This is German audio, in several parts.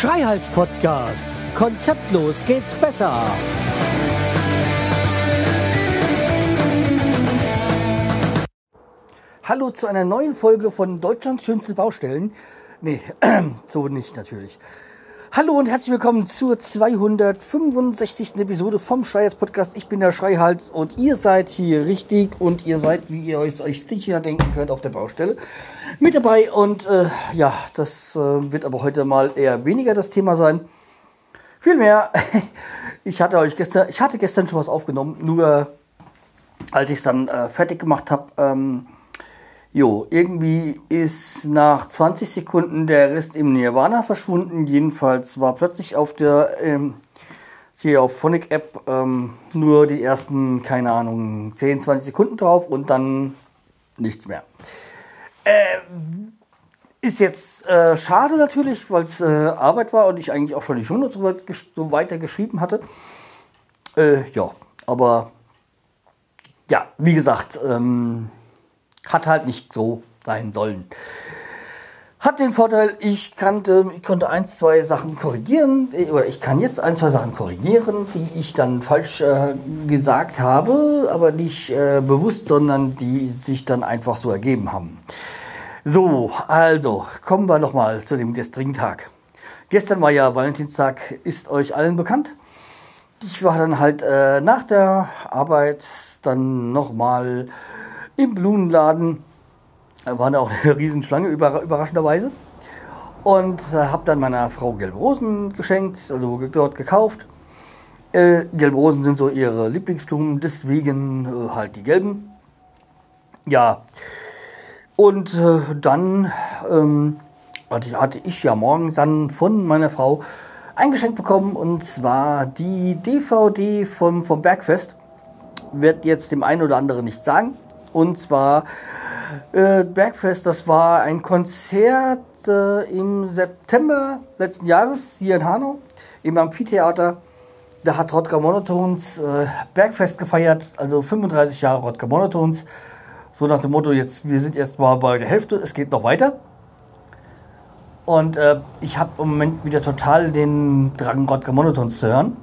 Schreihals Podcast. Konzeptlos geht's besser. Hallo zu einer neuen Folge von Deutschlands schönste Baustellen. Nee, so nicht natürlich. Hallo und herzlich willkommen zur 265. Episode vom Schreihals Podcast. Ich bin der Schreihals und ihr seid hier richtig und ihr seid, wie ihr euch, euch sicher denken könnt, auf der Baustelle mit dabei. Und äh, ja, das äh, wird aber heute mal eher weniger das Thema sein. Vielmehr, ich hatte euch gestern, ich hatte gestern schon was aufgenommen, nur als ich es dann äh, fertig gemacht habe, ähm, Jo, irgendwie ist nach 20 Sekunden der Rest im Nirvana verschwunden. Jedenfalls war plötzlich auf der ähm, auf Phonic App ähm, nur die ersten, keine Ahnung, 10, 20 Sekunden drauf und dann nichts mehr. Äh, ist jetzt äh, schade natürlich, weil es äh, Arbeit war und ich eigentlich auch schon die Schule so, weit, so weiter geschrieben hatte. Äh, ja, aber ja, wie gesagt, ähm, hat halt nicht so sein sollen. Hat den Vorteil, ich, kannte, ich konnte ein, zwei Sachen korrigieren, oder ich kann jetzt ein, zwei Sachen korrigieren, die ich dann falsch äh, gesagt habe, aber nicht äh, bewusst, sondern die sich dann einfach so ergeben haben. So, also kommen wir nochmal zu dem gestrigen Tag. Gestern war ja Valentinstag, ist euch allen bekannt. Ich war dann halt äh, nach der Arbeit dann nochmal im Blumenladen. War auch eine Riesenschlange, überraschenderweise. Und äh, habe dann meiner Frau gelbe Rosen geschenkt, also dort gekauft. Äh, gelbe Rosen sind so ihre Lieblingsblumen, deswegen äh, halt die gelben. Ja, und äh, dann ähm, hatte ich ja morgens dann von meiner Frau ein Geschenk bekommen und zwar die DVD vom, vom Bergfest. Wird jetzt dem einen oder anderen nicht sagen. Und zwar äh, Bergfest, das war ein Konzert äh, im September letzten Jahres hier in Hanau im Amphitheater. Da hat Rodger Monotones äh, Bergfest gefeiert, also 35 Jahre Rodger Monotones. So nach dem Motto, jetzt, wir sind erst mal bei der Hälfte, es geht noch weiter. Und äh, ich habe im Moment wieder total den Drang, Rodger Monotones zu hören.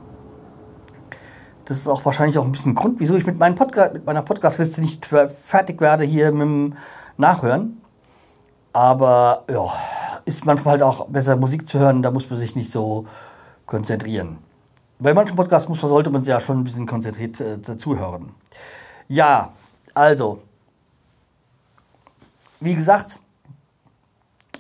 Das ist auch wahrscheinlich auch ein bisschen Grund, wieso ich mit, meinem Podcast, mit meiner Podcast-Liste nicht fertig werde hier mit dem Nachhören. Aber ja, ist manchmal halt auch besser Musik zu hören, da muss man sich nicht so konzentrieren. Bei manchen Podcasts muss, sollte man sich ja schon ein bisschen konzentriert äh, zuhören. Ja, also, wie gesagt,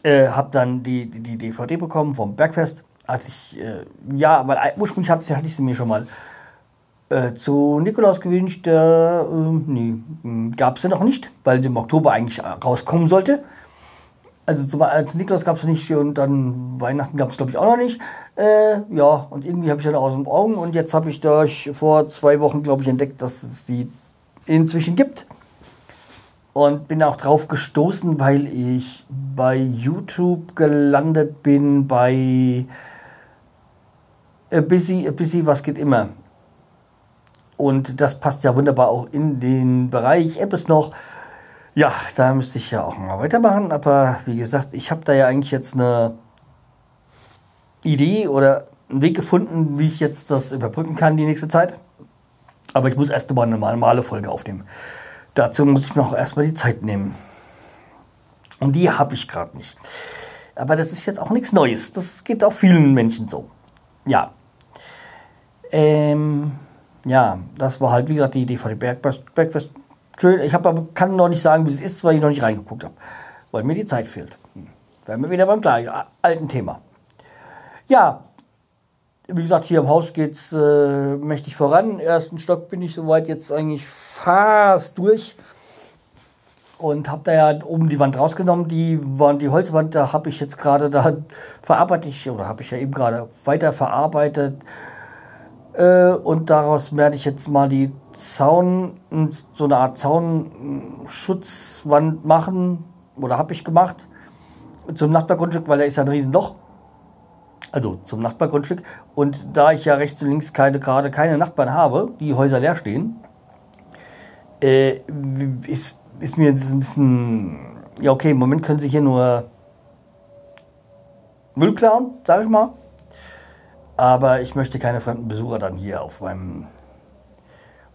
äh, habe dann die, die, die, DVD bekommen vom Bergfest. Hatte ich, äh, ja, weil ursprünglich hatte, hatte ich sie mir schon mal äh, zu Nikolaus gewünscht, äh, nee, gab es ja noch nicht, weil sie im Oktober eigentlich rauskommen sollte. Also zu, zu Nikolaus gab es nicht und dann Weihnachten gab es glaube ich auch noch nicht. Äh, ja, und irgendwie habe ich dann aus den Augen und jetzt habe ich durch vor zwei Wochen glaube ich entdeckt, dass es die inzwischen gibt. Und bin auch drauf gestoßen, weil ich bei YouTube gelandet bin bei A Busy, A Busy, was geht immer. Und das passt ja wunderbar auch in den Bereich Apps noch. Ja, da müsste ich ja auch mal weitermachen. Aber wie gesagt, ich habe da ja eigentlich jetzt eine Idee oder einen Weg gefunden, wie ich jetzt das überbrücken kann die nächste Zeit. Aber ich muss erst mal eine normale Folge aufnehmen. Dazu muss ich mir auch erstmal die Zeit nehmen. Und die habe ich gerade nicht. Aber das ist jetzt auch nichts Neues. Das geht auch vielen Menschen so. Ja. Ähm, ja, das war halt, wie gesagt, die Idee von dem Breakfast. Schön, ich aber, kann noch nicht sagen, wie es ist, weil ich noch nicht reingeguckt habe. Weil mir die Zeit fehlt. Hm. Wären wir wieder beim gleichen, alten Thema. Ja, wie gesagt, hier im Haus geht es äh, mächtig voran. Im ersten Stock bin ich soweit jetzt eigentlich fast durch. Und habe da ja oben die Wand rausgenommen. Die, waren, die Holzwand, da habe ich jetzt gerade, da verarbeitet oder habe ich ja eben gerade weiter verarbeitet äh, und daraus werde ich jetzt mal die Zaun, so eine Art Zaunschutzwand machen. Oder habe ich gemacht. Zum Nachbargrundstück, weil da ist ja ein Riesenloch. Also zum Nachbargrundstück. Und da ich ja rechts und links keine, gerade keine Nachbarn habe, die Häuser leer stehen, äh, ist, ist mir jetzt ein bisschen. Ja, okay, im Moment können sie hier nur Müll klauen, sag ich mal. Aber ich möchte keine fremden Besucher dann hier auf meinem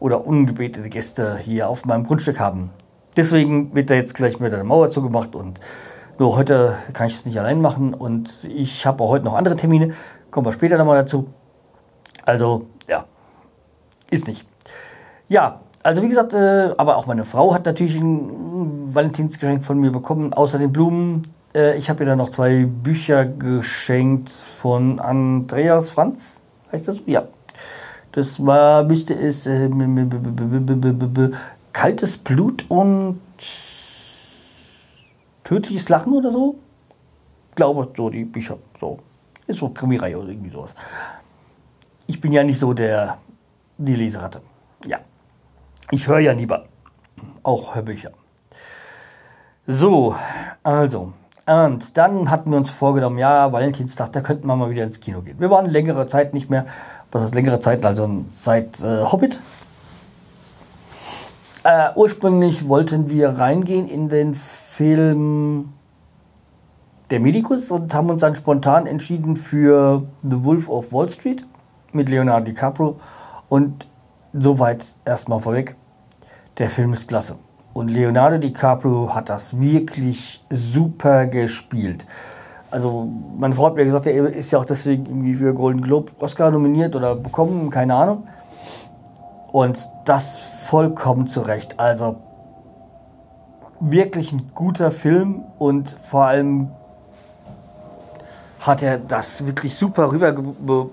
oder ungebetete Gäste hier auf meinem Grundstück haben. Deswegen wird da jetzt gleich mit der Mauer zugemacht und nur heute kann ich es nicht allein machen und ich habe auch heute noch andere Termine. Kommen wir später nochmal dazu. Also, ja, ist nicht. Ja, also wie gesagt, äh, aber auch meine Frau hat natürlich ein Valentinsgeschenk von mir bekommen, außer den Blumen. Äh, ich habe ihr dann noch zwei Bücher geschenkt von Andreas Franz. Heißt das? Ja. Das war, müsste es äh, Kaltes Blut und Tödliches Lachen oder so. Glaube, so die Bücher. So. Ist so Krimireihe oder irgendwie sowas. Ich bin ja nicht so der, die Leseratte. Ja. Ich höre ja lieber auch Hörbücher. So, also. Und dann hatten wir uns vorgenommen, ja, Valentinstag, da könnten wir mal wieder ins Kino gehen. Wir waren längere Zeit nicht mehr, was ist längere Zeit, also seit äh, Hobbit. Äh, ursprünglich wollten wir reingehen in den Film Der Medikus und haben uns dann spontan entschieden für The Wolf of Wall Street mit Leonardo DiCaprio. Und soweit erstmal vorweg, der Film ist klasse. Und Leonardo DiCaprio hat das wirklich super gespielt. Also, meine Frau hat mir gesagt, er ist ja auch deswegen irgendwie für Golden Globe Oscar nominiert oder bekommen, keine Ahnung. Und das vollkommen zu Recht. Also, wirklich ein guter Film und vor allem hat er das wirklich super rüber,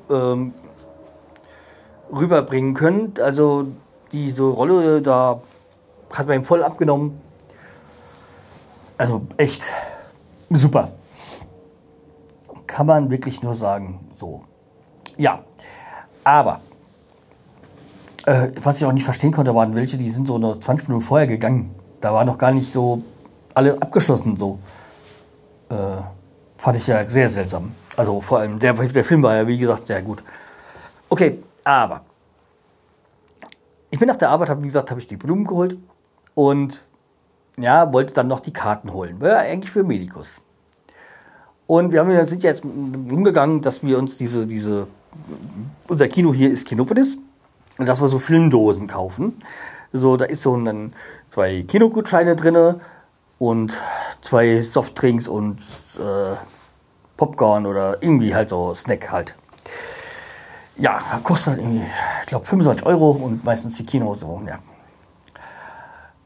ähm, rüberbringen können. Also, diese Rolle da hat man ihm voll abgenommen. Also echt super. Kann man wirklich nur sagen. So. Ja. Aber äh, was ich auch nicht verstehen konnte, waren welche, die sind so nur 20 Minuten vorher gegangen. Da war noch gar nicht so alle abgeschlossen so. Äh, fand ich ja sehr seltsam. Also vor allem der, der Film war ja wie gesagt sehr gut. Okay, aber ich bin nach der Arbeit, habe wie gesagt, habe ich die Blumen geholt und ja, wollte dann noch die Karten holen. War ja eigentlich für Medikus. Und wir haben, sind jetzt umgegangen, dass wir uns diese, diese, unser Kino hier ist Kinopolis, und dass wir so Filmdosen kaufen. So, da ist so ein, zwei Kinogutscheine drin und zwei Softdrinks und äh, Popcorn oder irgendwie halt so Snack halt. Ja, kostet irgendwie, ich glaube, 25 Euro und meistens die Kinos so, ja.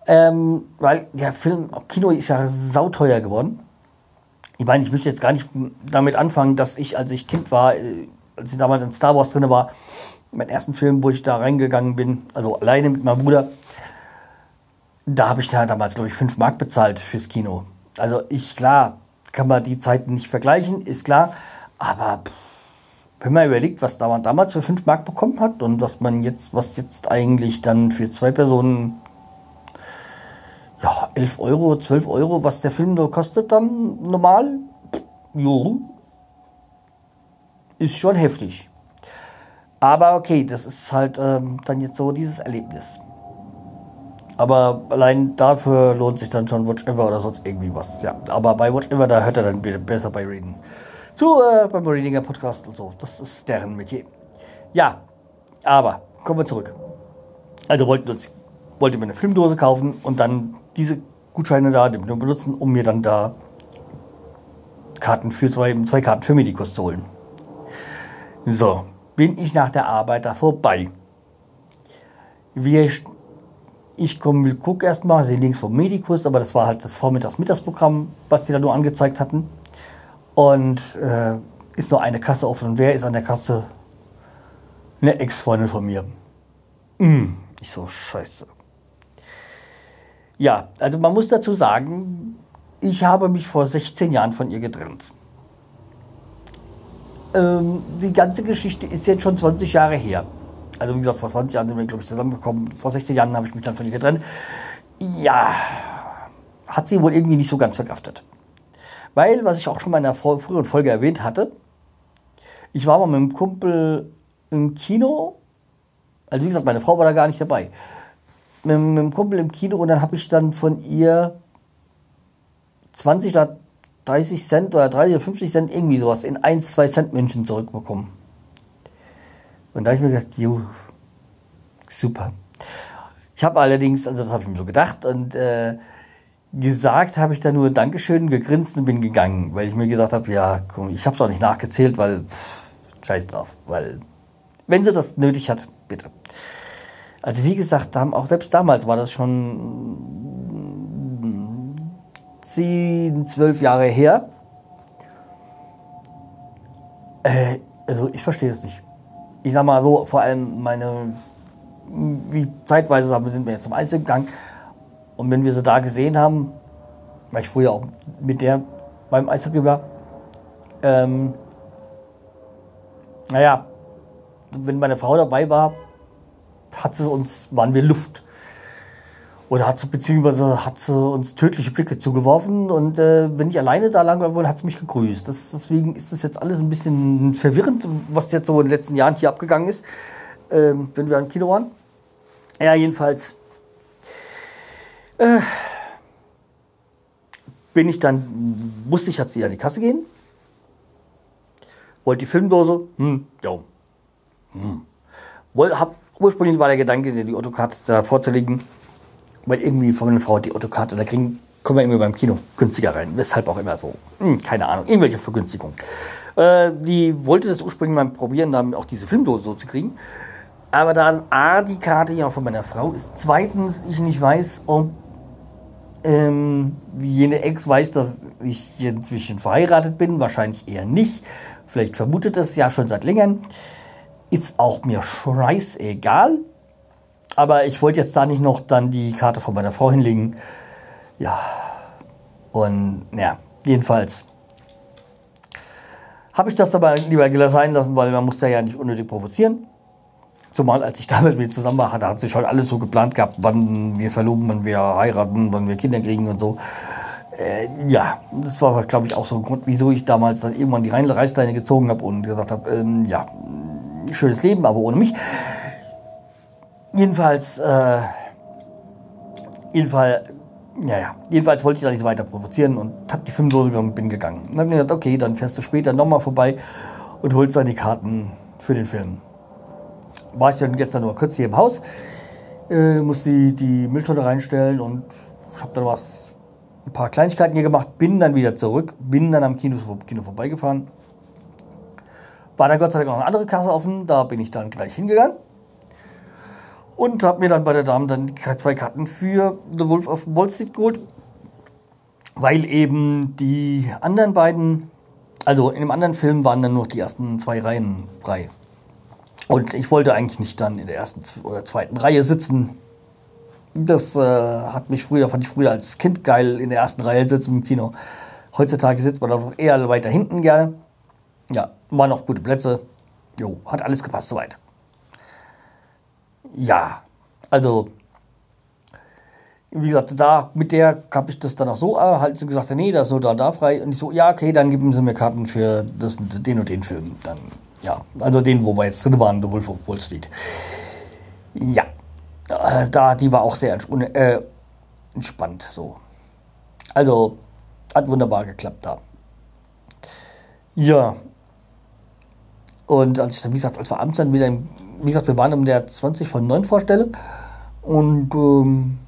Ähm, weil der Film, Kino ist ja sauteuer geworden. Ich meine, ich möchte jetzt gar nicht damit anfangen, dass ich, als ich Kind war, äh, als ich damals in Star Wars drin war, mein ersten Film, wo ich da reingegangen bin, also alleine mit meinem Bruder, da habe ich ja damals, glaube ich, 5 Mark bezahlt fürs Kino. Also ich, klar, kann man die Zeiten nicht vergleichen, ist klar, aber wenn man überlegt, was man damals für 5 Mark bekommen hat und was man jetzt, was jetzt eigentlich dann für zwei Personen ja, 11 Euro, 12 Euro, was der Film da kostet dann normal, jo, ist schon heftig. Aber okay, das ist halt ähm, dann jetzt so dieses Erlebnis. Aber allein dafür lohnt sich dann schon Watch Ever oder sonst irgendwie was. Ja, aber bei Watch Ever, da hört er dann besser bei Reden. Zu äh, beim Readinger Podcast und so. Das ist deren Metier. Ja, aber kommen wir zurück. Also wollten uns, wollte mir eine Filmdose kaufen und dann diese Gutscheine da benutzen, um mir dann da Karten für zwei, zwei Karten für Medikus zu holen. So, bin ich nach der Arbeit da vorbei. Wir, ich komme, gucke erstmal, sehe links vom Medikus, aber das war halt das Vormittags-Mittagsprogramm, was die da nur angezeigt hatten. Und äh, ist nur eine Kasse offen. Und wer ist an der Kasse? Eine Ex-Freundin von mir. Mm, ich so, scheiße. Ja, also man muss dazu sagen, ich habe mich vor 16 Jahren von ihr getrennt. Ähm, die ganze Geschichte ist jetzt schon 20 Jahre her. Also wie gesagt, vor 20 Jahren sind wir, glaube ich, zusammengekommen. Vor 16 Jahren habe ich mich dann von ihr getrennt. Ja, hat sie wohl irgendwie nicht so ganz verkraftet. Weil, was ich auch schon mal in einer früheren Folge erwähnt hatte, ich war mal mit einem Kumpel im Kino. Also wie gesagt, meine Frau war da gar nicht dabei mit, mit einem Kumpel im Kino und dann habe ich dann von ihr 20 oder 30 Cent oder 30 oder 50 Cent irgendwie sowas in 1, 2 Cent München zurückbekommen. Und da habe ich mir gedacht, jo, super. Ich habe allerdings, also das habe ich mir so gedacht und äh, gesagt habe ich da nur Dankeschön, gegrinst und bin gegangen, weil ich mir gesagt habe, ja, komm, ich habe es auch nicht nachgezählt, weil pff, scheiß drauf, weil wenn sie das nötig hat, bitte. Also wie gesagt, auch selbst damals war das schon zehn, zwölf Jahre her. Äh, also ich verstehe es nicht. Ich sag mal so, vor allem meine, wie zeitweise sind wir jetzt zum Einzel gegangen und wenn wir sie da gesehen haben, weil ich früher auch mit der beim Eishockey war, ähm, naja, wenn meine Frau dabei war, hat sie uns, waren wir Luft. Oder hat sie, beziehungsweise hat sie uns tödliche Blicke zugeworfen und äh, wenn ich alleine da lang war, hat sie mich gegrüßt. Das, deswegen ist das jetzt alles ein bisschen verwirrend, was jetzt so in den letzten Jahren hier abgegangen ist, äh, wenn wir im Kino waren. Ja, jedenfalls äh, bin ich dann, musste ich jetzt an die Kasse gehen, wollte die Filmdose, hm, ja, hm. Woll, hab, ursprünglich war der Gedanke, die Autokarte da vorzulegen, weil irgendwie von meiner Frau die Autokarte, da kriegen, kommen wir irgendwie beim Kino günstiger rein. Weshalb auch immer so. Hm, keine Ahnung, irgendwelche Vergünstigungen. Äh, die wollte das ursprünglich mal probieren, damit auch diese Filmdose so zu kriegen. Aber da A, die Karte ja von meiner Frau ist, zweitens ich nicht weiß, ob ähm, jene Ex weiß, dass ich inzwischen verheiratet bin, wahrscheinlich eher nicht. Vielleicht vermutet es ja schon seit längerem. Ist auch mir scheißegal. Aber ich wollte jetzt da nicht noch dann die Karte von meiner Frau hinlegen. Ja. Und ja, jedenfalls habe ich das dabei lieber sein lassen, weil man muss ja nicht unnötig provozieren. Zumal als ich damals mit zusammen war, da hat sich schon alles so geplant gehabt, wann wir verloben, wann wir heiraten, wann wir Kinder kriegen und so. Äh, ja, das war, glaube ich, auch so ein Grund, wieso ich damals dann irgendwann die Reißleine gezogen habe und gesagt habe, ähm, ja, schönes Leben, aber ohne mich. Jedenfalls, äh, jedenfalls, ja, ja, jedenfalls wollte ich da nicht weiter provozieren und habe die Filmdose genommen und bin gegangen. Dann habe ich gesagt, okay, dann fährst du später nochmal vorbei und holst dann die Karten für den Film war ich dann gestern nur kurz hier im Haus, äh, musste die, die Mülltonne reinstellen und habe dann was, ein paar Kleinigkeiten hier gemacht, bin dann wieder zurück, bin dann am Kino, Kino vorbeigefahren. War dann Gott sei Dank noch eine andere Kasse offen, da bin ich dann gleich hingegangen und habe mir dann bei der Dame dann zwei Karten für The Wolf of Wall Street geholt, weil eben die anderen beiden, also in dem anderen Film waren dann nur die ersten zwei Reihen frei. Und ich wollte eigentlich nicht dann in der ersten oder zweiten Reihe sitzen. Das äh, hat mich früher, fand ich früher als Kind geil, in der ersten Reihe sitzen im Kino. Heutzutage sitzt man doch eher weiter hinten gerne. Ja, waren noch gute Plätze. Jo, hat alles gepasst soweit. Ja, also, wie gesagt, da mit der habe ich das dann auch so erhalten und gesagt, nee, da ist nur da und da frei. Und ich so, ja, okay, dann geben Sie mir Karten für das, den und den Film. Dann ja, also den, wo wir jetzt drin waren, The Wolf of Wall Street. Ja, äh, da, die war auch sehr äh, entspannt so. Also, hat wunderbar geklappt da. Ja. Und als ich dann, wie gesagt, als wir abends wieder, im, wie gesagt, wir waren in der 20 von 9 Vorstellung. Und ähm,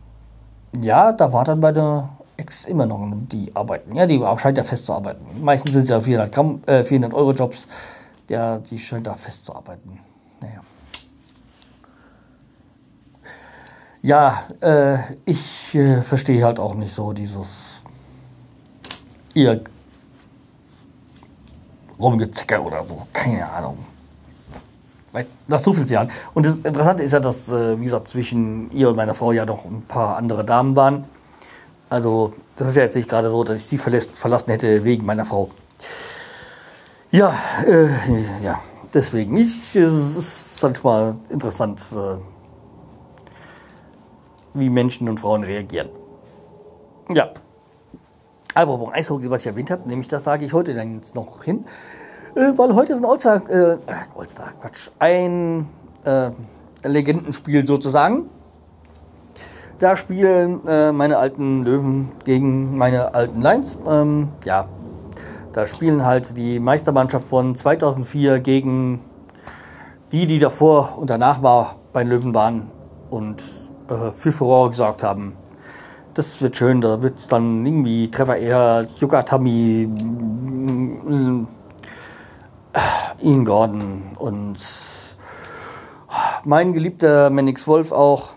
ja, da war dann bei der Ex immer noch die arbeiten. Ja, die scheint ja fest zu arbeiten. Meistens sind es ja 400, Gramm, äh, 400 Euro Jobs der, die scheint da festzuarbeiten. Naja. Ja, äh, ich äh, verstehe halt auch nicht so dieses ihr Rumgezicker oder so. Keine Ahnung. Nach so vielen Jahren. Und das Interessante ist ja, dass, äh, wie gesagt, zwischen ihr und meiner Frau ja noch ein paar andere Damen waren. Also, das ist ja jetzt nicht gerade so, dass ich sie verlassen hätte wegen meiner Frau. Ja, äh, ja, deswegen. Ich, es ist manchmal interessant, äh, wie Menschen und Frauen reagieren. Ja. Wo Eishockey, was ich erwähnt habe, nämlich das sage ich heute dann jetzt noch hin, äh, weil heute ist ein All-Star, äh, All-Star, Quatsch, ein äh, Legendenspiel sozusagen. Da spielen äh, meine alten Löwen gegen meine alten Lions. Ähm, ja, da spielen halt die Meistermannschaft von 2004 gegen die, die davor und danach war bei den Löwen waren und äh, für Furore gesorgt haben. Das wird schön, da wird dann irgendwie Trevor Ehr, Yugatami, mm, Ian Gordon und mein geliebter Mannix Wolf auch,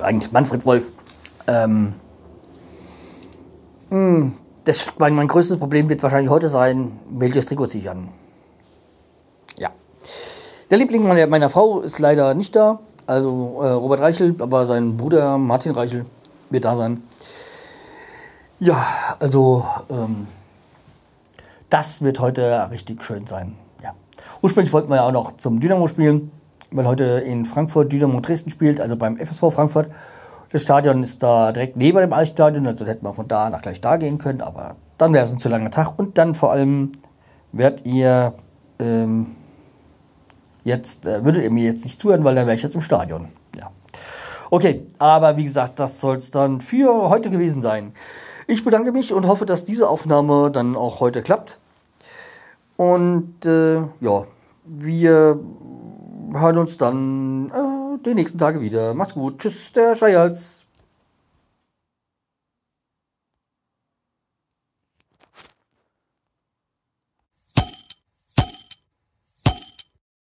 eigentlich Manfred Wolf. Ähm, hm, das, mein, mein größtes Problem wird wahrscheinlich heute sein, welches Trikot ziehe ich an. Ja. Der Liebling meiner, meiner Frau ist leider nicht da. Also äh, Robert Reichel, aber sein Bruder Martin Reichel wird da sein. Ja, also ähm, das wird heute richtig schön sein. Ja. Ursprünglich wollten wir ja auch noch zum Dynamo spielen, weil heute in Frankfurt Dynamo Dresden spielt, also beim FSV Frankfurt. Das Stadion ist da direkt neben dem Eisstadion, also hätten wir von da nach gleich da gehen können, aber dann wäre es ein zu langer Tag und dann vor allem werdet ihr ähm, jetzt, äh, würdet ihr mir jetzt nicht zuhören, weil dann wäre ich jetzt im Stadion. Ja. Okay, aber wie gesagt, das soll es dann für heute gewesen sein. Ich bedanke mich und hoffe, dass diese Aufnahme dann auch heute klappt. Und äh, ja, wir hören uns dann äh, die nächsten Tage wieder. Macht's gut. Tschüss, der Schreihals.